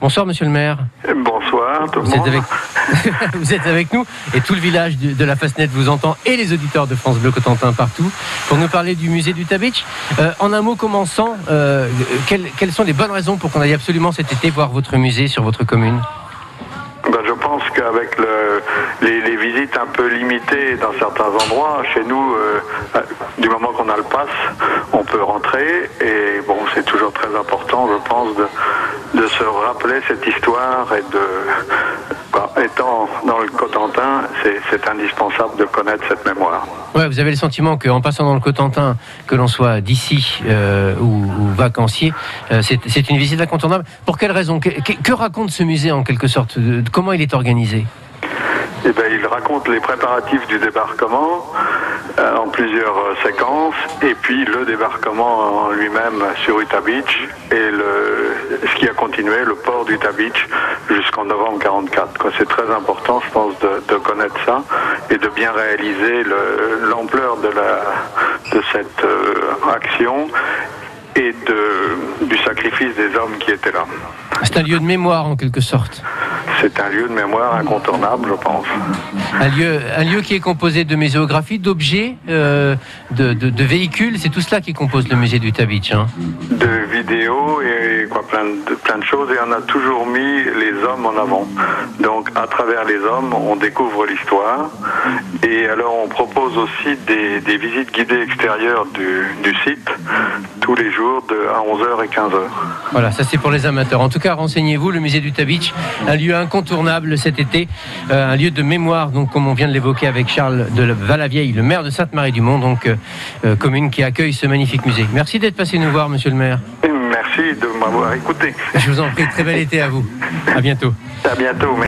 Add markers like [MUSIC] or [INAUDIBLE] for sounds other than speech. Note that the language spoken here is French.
Bonsoir, monsieur le maire. Bonsoir, tout le Vous êtes, monde. avec... [LAUGHS] vous êtes avec nous et tout le village de, la Fasnette vous entend et les auditeurs de France Bleu Cotentin partout pour nous parler du musée du Tabitch. Euh, en un mot commençant, euh, quelles, quelles sont les bonnes raisons pour qu'on aille absolument cet été voir votre musée sur votre commune? Ben, je pense qu'avec le- les, les visites un peu limitées dans certains endroits, chez nous, euh, du moment qu'on a le pass, on peut rentrer. Et bon, c'est toujours très important, je pense, de, de se rappeler cette histoire et de. bah, étant dans le Cotentin, c'est- indispensable de connaître cette mémoire. Ouais, vous avez le sentiment qu'en passant dans le Cotentin, que l'on soit d'ici euh, ou, vacancier, euh, c'est une visite incontournable. Pour quelle raison? Que, raconte ce musée en quelque sorte? Comment il est organisé? Eh ben, il raconte les préparatifs du débarquement euh, en plusieurs euh, séquences, et puis le débarquement en lui-même sur Utah Beach, et le, ce qui a continué, le port d'Utah Beach, jusqu'en novembre 44. quoi. C'est très important, je pense, de, connaître ça et de bien réaliser le- l'ampleur de, de cette euh, action et de, du sacrifice des hommes qui étaient là. C'est un lieu de mémoire en quelque sorte. C'est un lieu de mémoire incontournable, je pense. Un lieu, un lieu qui est composé de muséographie, d'objets, euh, de, de- de véhicules. C'est tout cela qui compose le musée du Tabitch. hein. de vidéos et quoi, plein de, plein de choses et on a toujours mis les hommes en avant. Donc à travers les hommes, on découvre l'histoire et alors on propose aussi des, des visites guidées extérieures du, du site tous les jours de à 11h et 15h. Voilà, ça c'est pour les amateurs. En tout cas, renseignez-vous, le musée du Tabitch, un lieu incontournable cet été, euh, un lieu de mémoire, donc comme on vient de l'évoquer avec Charles de Valavieille, le maire de Sainte-Marie-du-Mont, donc euh, euh, commune qui accueille ce magnifique musée. Merci d'être passé nous voir, monsieur le maire. Merci de m'avoir écouté. Je vous en prie, très bel été à vous. À bientôt. À bientôt.